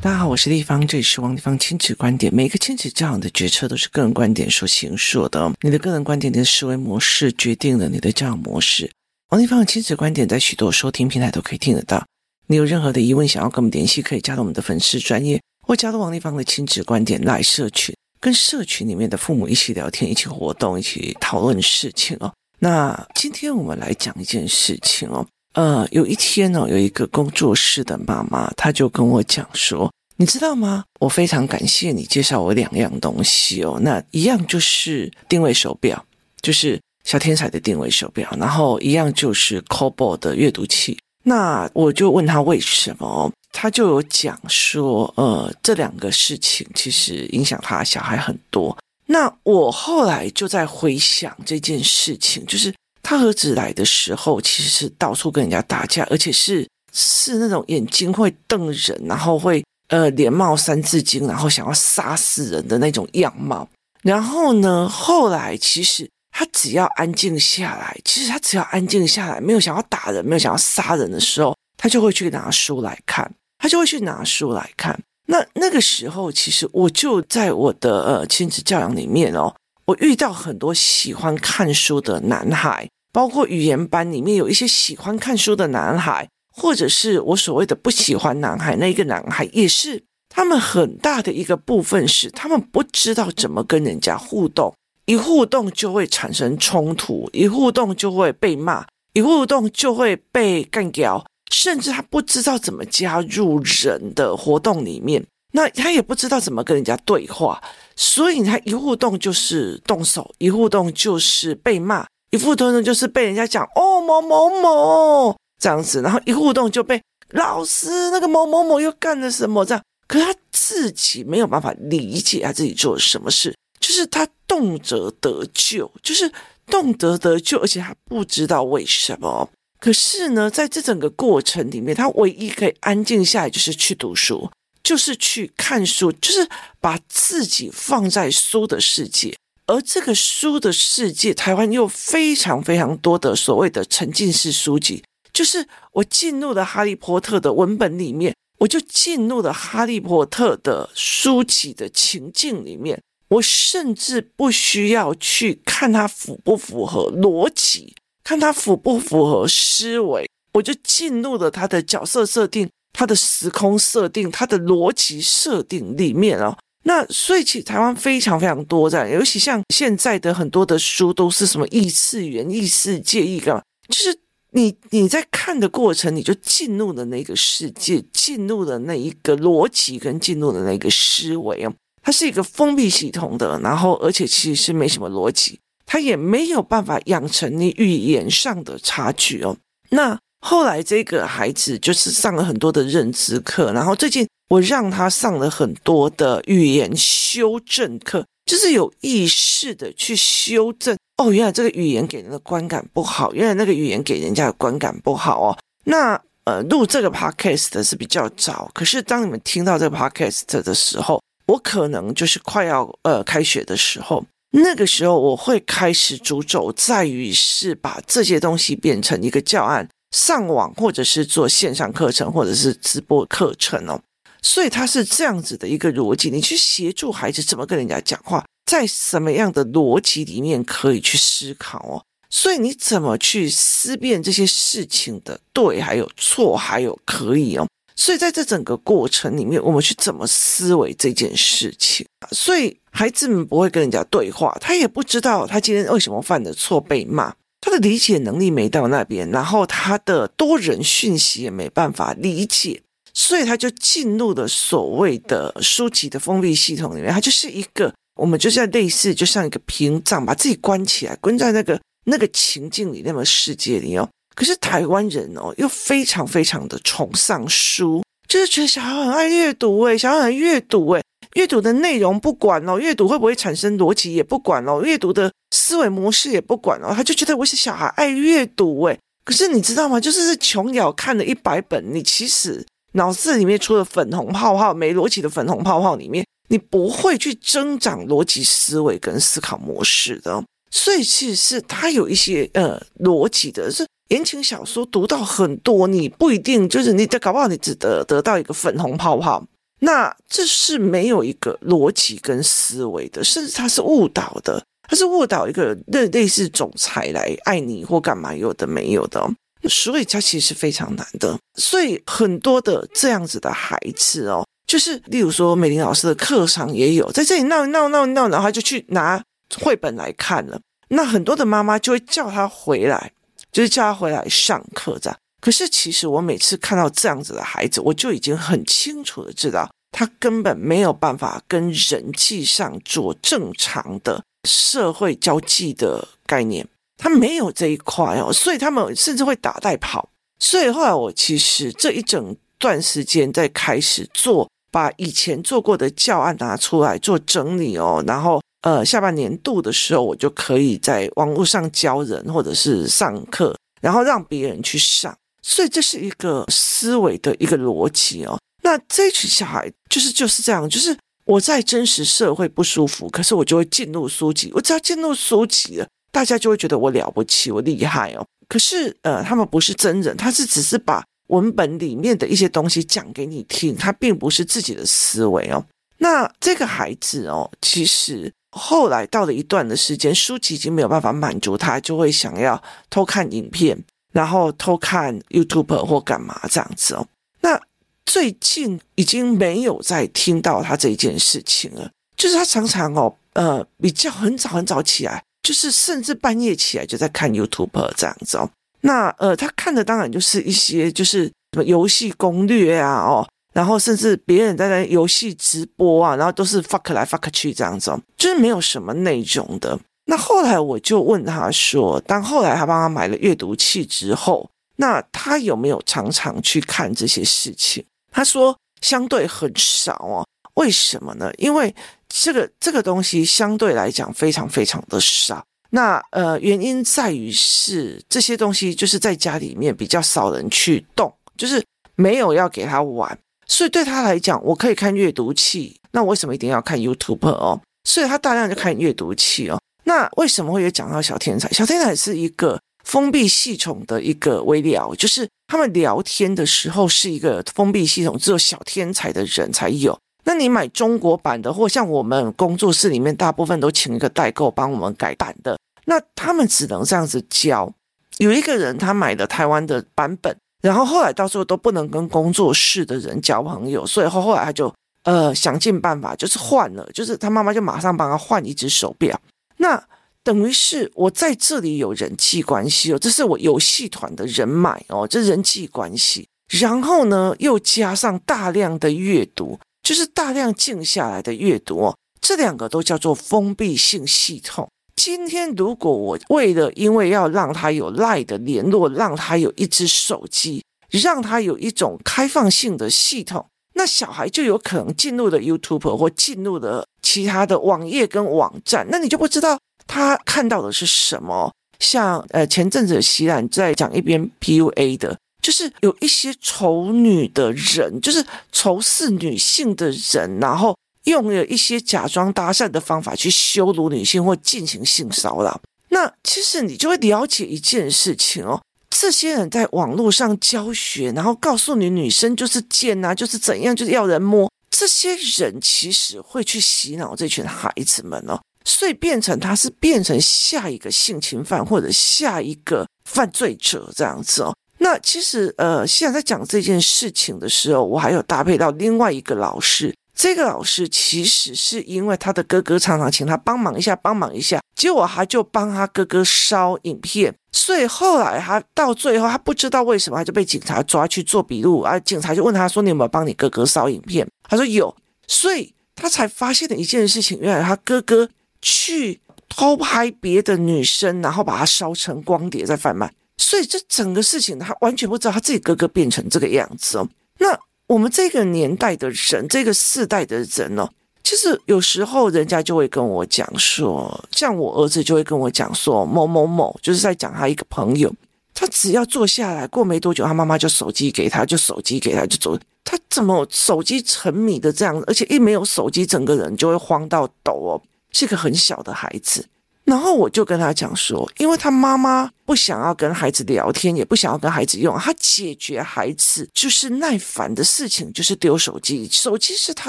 大家好，我是丽芳，这里是王丽芳亲子观点。每个亲子教养的决策都是个人观点所形塑的。你的个人观点、你的思维模式决定了你的教养模式。王丽芳的亲子观点在许多收听平台都可以听得到。你有任何的疑问想要跟我们联系，可以加入我们的粉丝专业，或加入王丽芳的亲子观点赖社群，跟社群里面的父母一起聊天、一起活动、一起讨论事情哦。那今天我们来讲一件事情哦。呃，有一天呢、有一个工作室的妈妈，她就跟我讲说。你知道吗？我非常感谢你介绍我两样东西哦。那一样就是定位手表，就是小天才的定位手表，然后一样就是 c o b o 的阅读器。那我就问他为什么，他就有讲说，呃，这两个事情其实影响他小孩很多。那我后来就在回想这件事情，就是他儿子来的时候，其实是到处跟人家打架，而且是是那种眼睛会瞪人，然后会。呃，连冒三字经，然后想要杀死人的那种样貌。然后呢，后来其实他只要安静下来，其实他只要安静下来，没有想要打人，没有想要杀人的时候，他就会去拿书来看，他就会去拿书来看。那那个时候，其实我就在我的呃亲子教养里面哦，我遇到很多喜欢看书的男孩，包括语言班里面有一些喜欢看书的男孩。或者是我所谓的不喜欢男孩，那一个男孩也是他们很大的一个部分是他们不知道怎么跟人家互动，一互动就会产生冲突，一互动就会被骂，一互动就会被干掉，甚至他不知道怎么加入人的活动里面，那他也不知道怎么跟人家对话，所以他一互动就是动手，一互动就是被骂，一互动就是被人家讲哦某某某。这样子，然后一互动就被老师那个某某某又干了什么这样，可是他自己没有办法理解他自己做了什么事，就是他动辄得咎，就是动辄得咎，而且他不知道为什么。可是呢，在这整个过程里面，他唯一可以安静下来，就是去读书，就是去看书，就是把自己放在书的世界。而这个书的世界，台湾又非常非常多的所谓的沉浸式书籍。就是我进入了《哈利波特》的文本里面，我就进入了《哈利波特》的书籍的情境里面，我甚至不需要去看它符不符合逻辑，看它符不符合思维，我就进入了它的角色设定、它的时空设定、它的逻辑设定里面哦。那所以其实台湾非常非常多这样，尤其像现在的很多的书都是什么异次元、异世界、异干嘛，就是。你你在看的过程，你就进入了那个世界，进入了那一个逻辑，跟进入了那个思维哦。它是一个封闭系统的，然后而且其实是没什么逻辑，它也没有办法养成你语言上的差距哦。那后来这个孩子就是上了很多的认知课，然后最近我让他上了很多的语言修正课。就是有意识的去修正哦，原来这个语言给人的观感不好，原来那个语言给人家的观感不好哦。那呃，录这个 podcast 是比较早，可是当你们听到这个 podcast 的时候，我可能就是快要呃开学的时候，那个时候我会开始主轴在于是把这些东西变成一个教案，上网或者是做线上课程或者是直播课程哦。所以他是这样子的一个逻辑，你去协助孩子怎么跟人家讲话，在什么样的逻辑里面可以去思考哦。所以你怎么去思辨这些事情的对，还有错，还有可以哦。所以在这整个过程里面，我们去怎么思维这件事情？所以孩子们不会跟人家对话，他也不知道他今天为什么犯的错被骂，他的理解能力没到那边，然后他的多人讯息也没办法理解。所以他就进入了所谓的书籍的封闭系统里面，他就是一个我们就像类似，就像一个屏障，把自己关起来，关在那个那个情境里，那么世界里哦。可是台湾人哦，又非常非常的崇尚书，就是觉得小孩很爱阅读诶，小孩很阅读诶，阅读的内容不管哦，阅读会不会产生逻辑也不管哦，阅读的思维模式也不管哦，他就觉得我是小孩爱阅读诶。可是你知道吗？就是琼瑶看了一百本，你其实。脑子里面除了粉红泡泡没逻辑的粉红泡泡里面，你不会去增长逻辑思维跟思考模式的。所以其实是他有一些呃逻辑的，是言情小说读到很多，你不一定就是你的搞不好你只得得到一个粉红泡泡，那这是没有一个逻辑跟思维的，甚至他是误导的，他是误导一个类类似总裁来爱你或干嘛有的没有的，所以他其实是非常难的，所以很多的这样子的孩子哦，就是例如说美玲老师的课上也有在这里闹闹闹闹，然后他就去拿绘本来看了。那很多的妈妈就会叫他回来，就是叫他回来上课这样。可是其实我每次看到这样子的孩子，我就已经很清楚的知道，他根本没有办法跟人际上做正常的社会交际的概念，他没有这一块哦，所以他们甚至会打带跑。所以后来我其实这一整段时间在开始做，把以前做过的教案拿出来做整理哦，然后。呃，下半年度的时候，我就可以在网络上教人，或者是上课，然后让别人去上。所以这是一个思维的一个逻辑哦。那这群小孩就是就是这样，就是我在真实社会不舒服，可是我就会进入书籍。我只要进入书籍了，大家就会觉得我了不起，我厉害哦。可是呃，他们不是真人，他是只是把文本里面的一些东西讲给你听，他并不是自己的思维哦。那这个孩子哦，其实。后来到了一段的时间，书籍已经没有办法满足他，就会想要偷看影片，然后偷看 YouTube 或干嘛这样子哦。那最近已经没有再听到他这件事情了，就是他常常哦，呃，比较很早很早起来，就是甚至半夜起来就在看 YouTube 这样子哦。那呃，他看的当然就是一些就是什么游戏攻略啊，哦。然后甚至别人在那游戏直播啊，然后都是 fuck 来 fuck 去这样子，哦就是没有什么内容的。那后来我就问他说，当后来他帮他买了阅读器之后，那他有没有常常去看这些事情？他说相对很少哦。为什么呢？因为这个这个东西相对来讲非常非常的少。那呃，原因在于是这些东西就是在家里面比较少人去动，就是没有要给他玩。所以对他来讲，我可以看阅读器，那为什么一定要看 YouTube 哦？所以他大量就看阅读器哦。那为什么会有讲到小天才？小天才是一个封闭系统的一个微聊，就是他们聊天的时候是一个封闭系统，只有小天才的人才有。那你买中国版的，或像我们工作室里面大部分都请一个代购帮我们改版的，那他们只能这样子教。有一个人他买的台湾的版本。然后后来到时候都不能跟工作室的人交朋友，所以后后来他就呃想尽办法，就是换了，就是他妈妈就马上帮他换一只手表。那等于是我在这里有人际关系哦，这是我游戏团的人脉哦，这人际关系。然后呢，又加上大量的阅读，就是大量静下来的阅读哦，这两个都叫做封闭性系统。今天如果我为了因为要让他有赖的联络，让他有一只手机，让他有一种开放性的系统，那小孩就有可能进入了 YouTube 或进入了其他的网页跟网站，那你就不知道他看到的是什么。像呃前阵子希兰在讲一边 PUA 的，就是有一些丑女的人，就是仇视女性的人，然后。用了一些假装搭讪的方法去羞辱女性或进行性骚扰，那其实你就会了解一件事情哦，这些人在网络上教学，然后告诉你女生就是贱啊，就是怎样，就是要人摸，这些人其实会去洗脑这群孩子们哦，所以变成他是变成下一个性侵犯或者下一个犯罪者这样子哦。那其实呃，现在在讲这件事情的时候，我还有搭配到另外一个老师。这个老师其实是因为他的哥哥常常请他帮忙一下，帮忙一下，结果他就帮他哥哥烧影片，所以后来他到最后他不知道为什么他就被警察抓去做笔录啊，警察就问他说：“你有没有帮你哥哥烧影片？”他说有，所以他才发现了一件事情，原来他哥哥去偷拍别的女生，然后把她烧成光碟在贩卖，所以这整个事情他完全不知道他自己哥哥变成这个样子哦，那。我们这个年代的人，这个世代的人哦，其实有时候人家就会跟我讲说，像我儿子就会跟我讲说，某某某就是在讲他一个朋友，他只要坐下来，过没多久，他妈妈就手机给他，就手机给他，就走。他怎么手机沉迷的这样，而且一没有手机，整个人就会慌到抖哦，是个很小的孩子。然后我就跟他讲说，因为他妈妈不想要跟孩子聊天，也不想要跟孩子用，他解决孩子就是耐烦的事情，就是丢手机，手机是他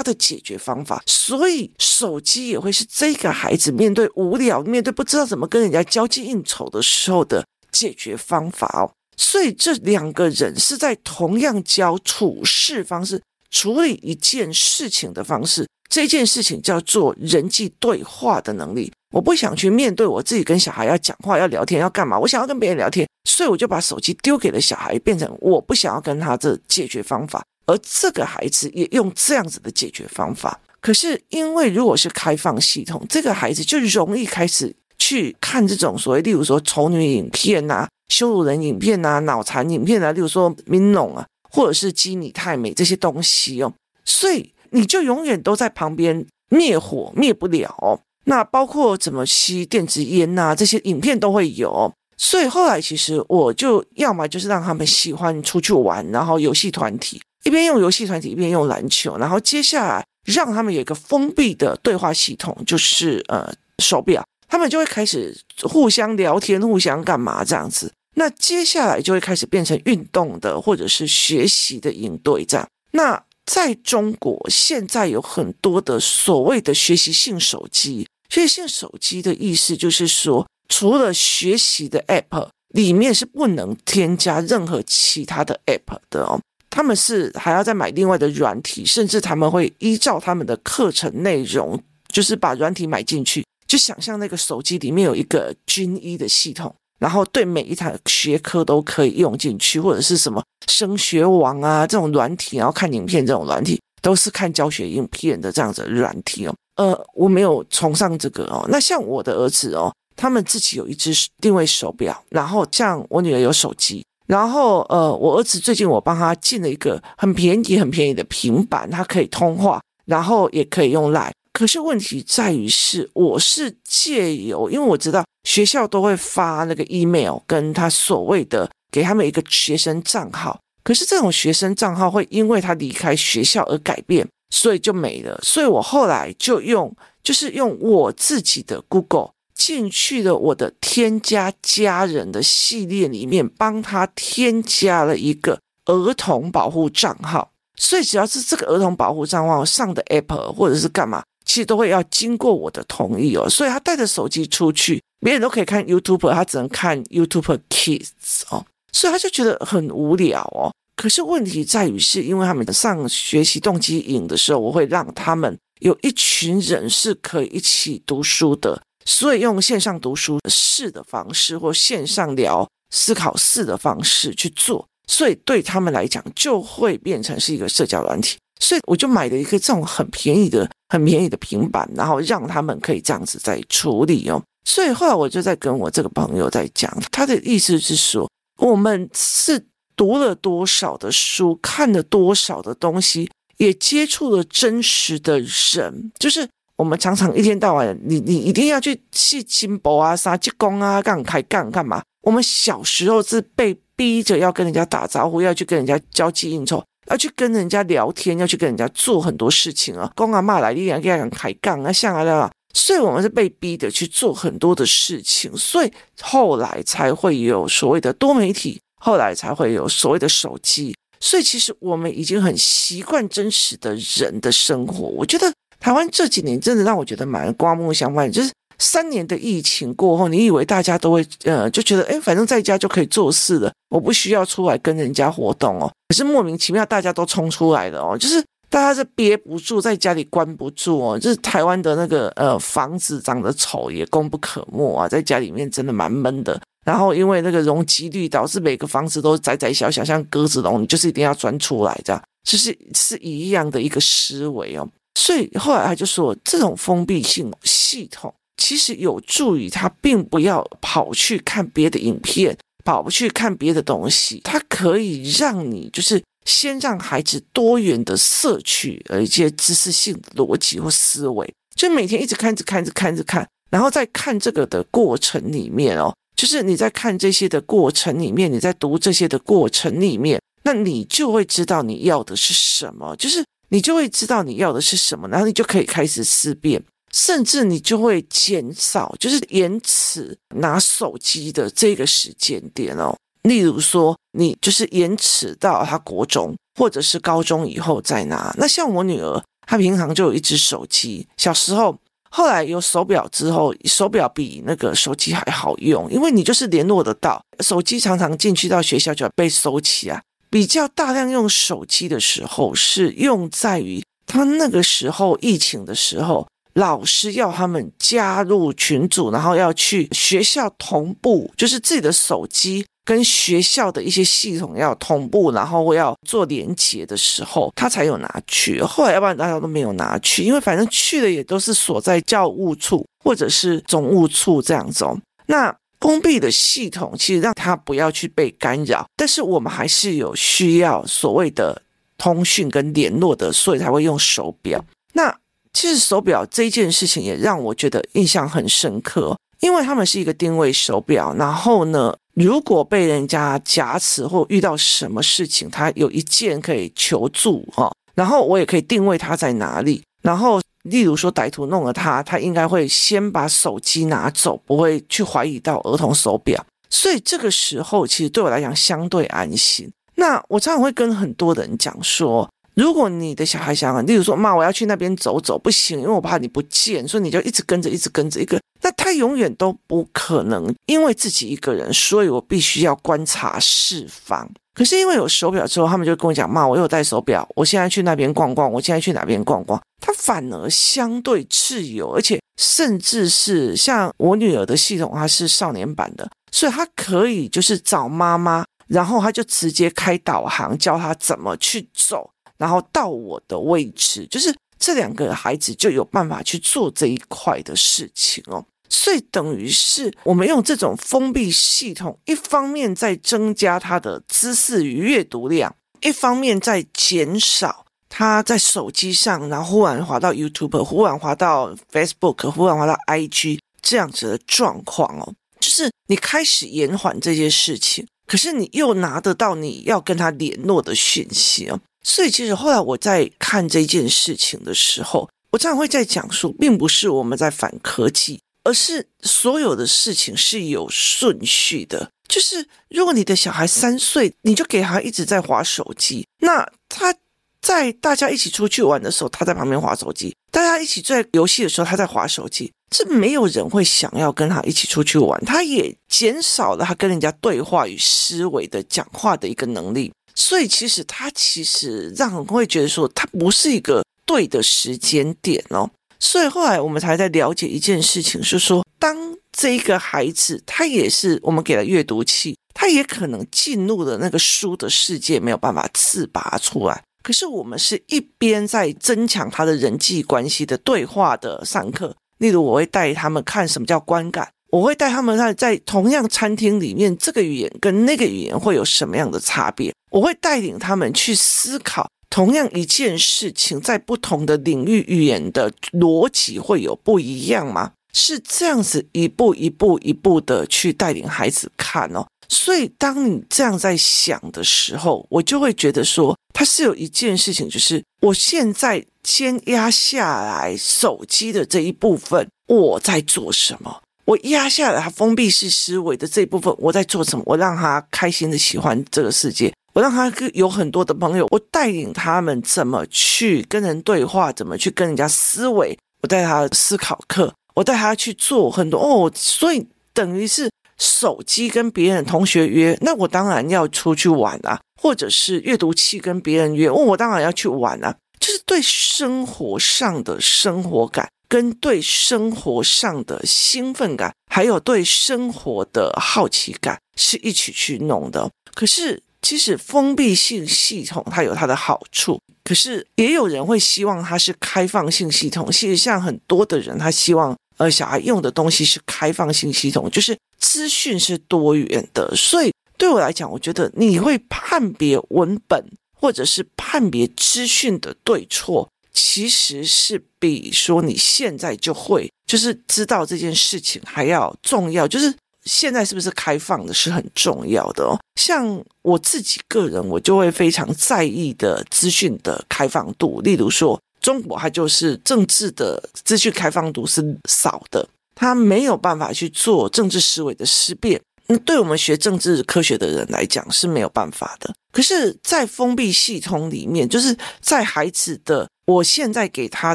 的解决方法，所以手机也会是这个孩子面对无聊、面对不知道怎么跟人家交际应酬的时候的解决方法哦。所以这两个人是在同样教处事方式、处理一件事情的方式，这件事情叫做人际对话的能力。我不想去面对我自己跟小孩要讲话、要聊天、要干嘛。我想要跟别人聊天，所以我就把手机丢给了小孩，变成我不想要跟他这解决方法。而这个孩子也用这样子的解决方法。可是因为如果是开放系统，这个孩子就容易开始去看这种所谓，例如说丑女影片啊、羞辱人影片啊、脑残影片啊，例如说明龙啊，或者是基你太美这些东西哦。所以你就永远都在旁边灭火，灭不了。那包括怎么吸电子烟呐、这些影片都会有。所以后来其实我就要么就是让他们喜欢出去玩，然后游戏团体一边用游戏团体一边用篮球，然后接下来让他们有一个封闭的对话系统，就是呃手表，他们就会开始互相聊天，互相干嘛这样子。那接下来就会开始变成运动的或者是学习的营队这样。那在中国现在有很多的所谓的学习性手机。学习性手机的意思就是说，除了学习的 App 里面是不能添加任何其他的 App 的哦，他们是还要再买另外的软体，甚至他们会依照他们的课程内容，就是把软体买进去，就想象那个手机里面有一个军医的系统，然后对每一堂学科都可以用进去，或者是什么升学网啊这种软体，然后看影片这种软体，都是看教学影片的这样子的软体哦。呃，我没有崇尚这个哦。那像我的儿子哦，他们自己有一只定位手表，然后像我女儿有手机，然后呃，我儿子最近我帮他进了一个很便宜、很便宜的平板，它可以通话，然后也可以用 Line。可是问题在于是，我是借由，因为我知道学校都会发那个 email，跟他所谓的给他们一个学生账号，可是这种学生账号会因为他离开学校而改变。所以就没了，所以我后来就用，就是用我自己的 Google 进去了我的添加家人的系列里面，帮他添加了一个儿童保护账号。所以只要是这个儿童保护账号上的 Apple 或者是干嘛，其实都会要经过我的同意哦。所以他带着手机出去，别人都可以看 YouTube，他只能看 YouTube Kids 哦，所以他就觉得很无聊哦。可是问题在于，是因为他们上学习动机营的时候，我会让他们有一群人是可以一起读书的，所以用线上读书室的方式或线上聊思考室的方式去做，所以对他们来讲就会变成是一个社交软体。所以我就买了一个这种很便宜的、很便宜的平板，然后让他们可以这样子在处理哦。所以后来我就在跟我这个朋友在讲，他的意思是说，我们是。读了多少的书，看了多少的东西，也接触了真实的人。就是我们常常一天到晚，你你一定要去去金箔啊、杀鸡公啊、杠开杠干嘛？我们小时候是被逼着要跟人家打招呼，要去跟人家交际应酬，要去跟人家聊天，要去跟人家做很多事情啊。公啊骂来，你两个人开杠啊，像啊啦。所以我们是被逼的去做很多的事情，所以后来才会有所谓的多媒体。后来才会有所谓的手机，所以其实我们已经很习惯真实的人的生活。我觉得台湾这几年真的让我觉得蛮刮目相看，就是三年的疫情过后，你以为大家都会呃就觉得诶，反正在家就可以做事了，我不需要出来跟人家活动哦。可是莫名其妙大家都冲出来了哦，就是大家是憋不住，在家里关不住哦。就是台湾的那个呃房子长得丑也功不可没啊，在家里面真的蛮闷的。然后因为那个容积率导致每个房子都窄窄小小，像鸽子笼，你就是一定要钻出来，这样就是是一样的一个思维哦。所以后来他就说，这种封闭性系统其实有助于他，并不要跑去看别的影片，跑不去看别的东西，它可以让你就是先让孩子多元的摄取呃一些知识性的逻辑或思维，就每天一直看着看着看着看，然后在看这个的过程里面哦。就是你在看这些的过程里面，你在读这些的过程里面，那你就会知道你要的是什么，就是你就会知道你要的是什么，然后你就可以开始思辨。甚至你就会减少，就是延迟拿手机的这个时间点哦。例如说，你就是延迟到他国中或者是高中以后再拿。那像我女儿，她平常就有一只手机，小时候。后来有手表之后，手表比那个手机还好用，因为你就是联络得到。手机常常进去到学校就要被收起啊。比较大量用手机的时候，是用在于他那个时候疫情的时候，老师要他们加入群组，然后要去学校同步，就是自己的手机。跟学校的一些系统要同步，然后要做连接的时候，他才有拿去。后来要不然大家都没有拿去，因为反正去的也都是锁在教务处或者是总务处这样子。那封闭的系统其实让他不要去被干扰，但是我们还是有需要所谓的通讯跟联络的，所以才会用手表。那其实手表这件事情也让我觉得印象很深刻，因为他们是一个定位手表，然后呢。如果被人家夹持或遇到什么事情，他有一键可以求助哦，然后我也可以定位他在哪里。然后，例如说歹徒弄了他，他应该会先把手机拿走，不会去怀疑到儿童手表。所以这个时候，其实对我来讲相对安心。那我常常会跟很多人讲说。如果你的小孩想，例如说，妈，我要去那边走走，不行，因为我怕你不见，所以你就一直跟着，一直跟着一个，那他永远都不可能，因为自己一个人，所以我必须要观察四方。可是因为有手表之后，他们就跟我讲，妈，我有戴手表，我现在去那边逛逛，我现在去哪边逛逛，他反而相对自由，而且甚至是像我女儿的系统，它是少年版的，所以他可以就是找妈妈，然后他就直接开导航，教他怎么去走。然后到我的位置，就是这两个孩子就有办法去做这一块的事情哦。所以等于是我们用这种封闭系统，一方面在增加他的知识与阅读量，一方面在减少他在手机上，然后忽然滑到 YouTube，忽然滑到 Facebook，忽然滑到 IG 这样子的状况哦。就是你开始延缓这些事情，可是你又拿得到你要跟他联络的讯息哦。所以，其实后来我在看这件事情的时候，我常常会在讲述，并不是我们在反科技，而是所有的事情是有顺序的。就是如果你的小孩三岁，你就给他一直在划手机，那他在大家一起出去玩的时候，他在旁边划手机；大家一起在游戏的时候，他在划手机。这没有人会想要跟他一起出去玩，他也减少了他跟人家对话与思维的讲话的一个能力。所以其实他其实让人会觉得说，他不是一个对的时间点哦。所以后来我们才在了解一件事情，是说，当这一个孩子他也是我们给了阅读器，他也可能进入了那个书的世界，没有办法自拔出来。可是我们是一边在增强他的人际关系的对话的上课，例如我会带他们看什么叫观感。我会带他们在在同样餐厅里面，这个语言跟那个语言会有什么样的差别？我会带领他们去思考，同样一件事情，在不同的领域语言的逻辑会有不一样吗？是这样子一步一步一步的去带领孩子看哦。所以当你这样在想的时候，我就会觉得说，它是有一件事情，就是我现在先压下来手机的这一部分，我在做什么？我压下来封闭式思维的这一部分，我在做什么？我让他开心的喜欢这个世界，我让他有很多的朋友，我带领他们怎么去跟人对话，怎么去跟人家思维，我带他思考课，我带他去做很多哦，所以等于是手机跟别人同学约，那我当然要出去玩啊，或者是阅读器跟别人约，哦，我当然要去玩啊，就是对生活上的生活感。跟对生活上的兴奋感，还有对生活的好奇感是一起去弄的。可是，其实封闭性系统它有它的好处，可是也有人会希望它是开放性系统。其实，像很多的人，他希望呃小孩用的东西是开放性系统，就是资讯是多元的。所以，对我来讲，我觉得你会判别文本或者是判别资讯的对错。其实是比说你现在就会，就是知道这件事情还要重要。就是现在是不是开放的是很重要的哦。像我自己个人，我就会非常在意的资讯的开放度。例如说，中国它就是政治的资讯开放度是少的，它没有办法去做政治思维的思辨。那对我们学政治科学的人来讲是没有办法的。可是，在封闭系统里面，就是在孩子的，我现在给他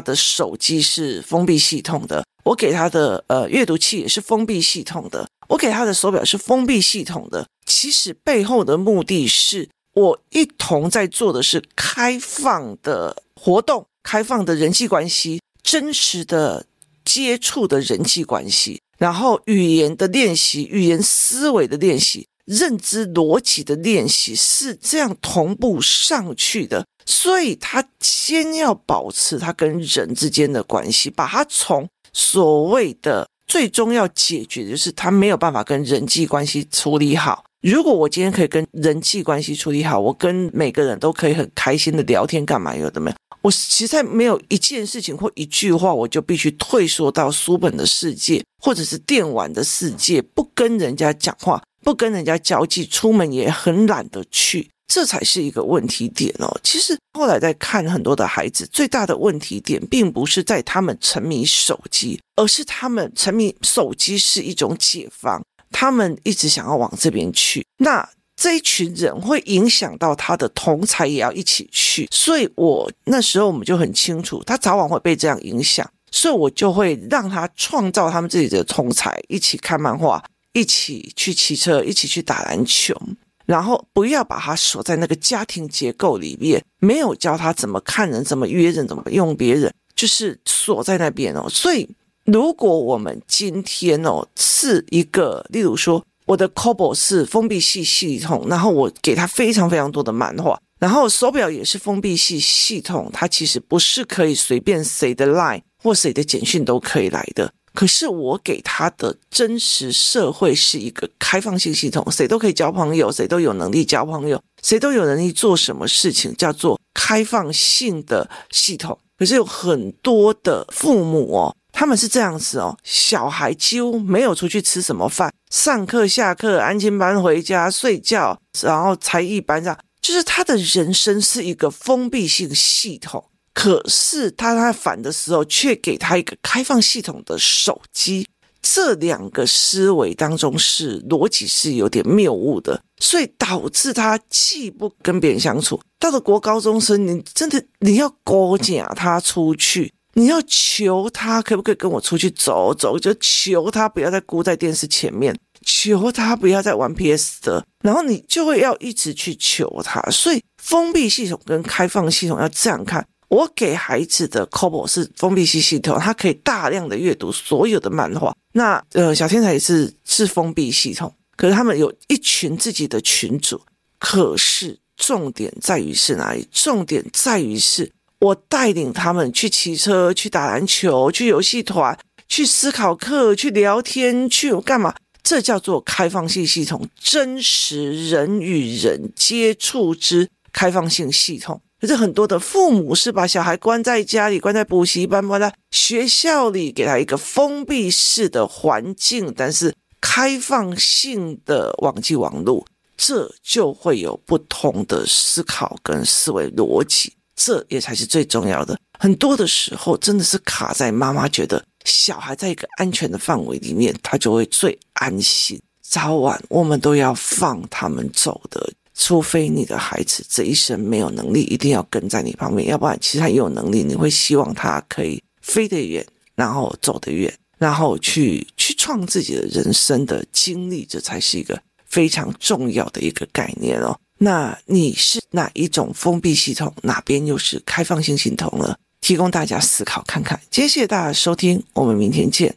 的手机是封闭系统的，我给他的呃阅读器也是封闭系统的，我给他的手表是封闭系统的。其实背后的目的是，我一同在做的是开放的活动。开放的人际关系，真实的接触的人际关系，然后语言的练习，语言思维的练习，认知逻辑的练习是这样同步上去的。所以，他先要保持他跟人之间的关系，把他从所谓的最终要解决的就是他没有办法跟人际关系处理好。如果我今天可以跟人际关系处理好，我跟每个人都可以很开心的聊天，干嘛有的没有？我实在没有一件事情或一句话，我就必须退缩到书本的世界，或者是电玩的世界，不跟人家讲话，不跟人家交际，出门也很懒得去，这才是一个问题点哦。其实后来在看很多的孩子，最大的问题点并不是在他们沉迷手机，而是他们沉迷手机是一种解放。他们一直想要往这边去，那这一群人会影响到他的同才也要一起去，所以我那时候我们就很清楚，他早晚会被这样影响，所以我就会让他创造他们自己的同才，一起看漫画，一起去骑车，一起去打篮球，然后不要把他锁在那个家庭结构里面，没有教他怎么看人，怎么约人，怎么用别人，就是锁在那边哦，所以。如果我们今天哦是一个，例如说我的 c o b o 是封闭系系统，然后我给他非常非常多的漫画，然后手表也是封闭系系统，它其实不是可以随便谁的 Line 或谁的简讯都可以来的。可是我给他的真实社会是一个开放性系统，谁都可以交朋友，谁都有能力交朋友，谁都有能力做什么事情，叫做开放性的系统。可是有很多的父母哦。他们是这样子哦，小孩几乎没有出去吃什么饭，上课下课，安亲班回家睡觉，然后才艺班上，就是他的人生是一个封闭性系统。可是他在反的时候，却给他一个开放系统的手机，这两个思维当中是逻辑是有点谬误的，所以导致他既不跟别人相处，到了国高中生，你真的你要勾夹他出去。你要求他可不可以跟我出去走走，就求他不要再孤在电视前面，求他不要再玩 PS 的，然后你就会要一直去求他。所以封闭系统跟开放系统要这样看。我给孩子的 Kobo 是封闭系系统，他可以大量的阅读所有的漫画。那呃，小天才也是是封闭系统，可是他们有一群自己的群主。可是重点在于是哪里？重点在于是。我带领他们去骑车、去打篮球、去游戏团、去思考课、去聊天、去干嘛？这叫做开放性系统，真实人与人接触之开放性系统。可是很多的父母是把小孩关在家里，关在补习班，关在学校里，给他一个封闭式的环境，但是开放性的网际网络，这就会有不同的思考跟思维逻辑。这也才是最重要的。很多的时候，真的是卡在妈妈觉得小孩在一个安全的范围里面，他就会最安心。早晚我们都要放他们走的，除非你的孩子这一生没有能力，一定要跟在你旁边，要不然其实他也有能力，你会希望他可以飞得远，然后走得远，然后去去创自己的人生的经历，这才是一个非常重要的一个概念哦。那你是哪一种封闭系统？哪边又是开放性系统呢？提供大家思考看看。谢谢大家收听，我们明天见。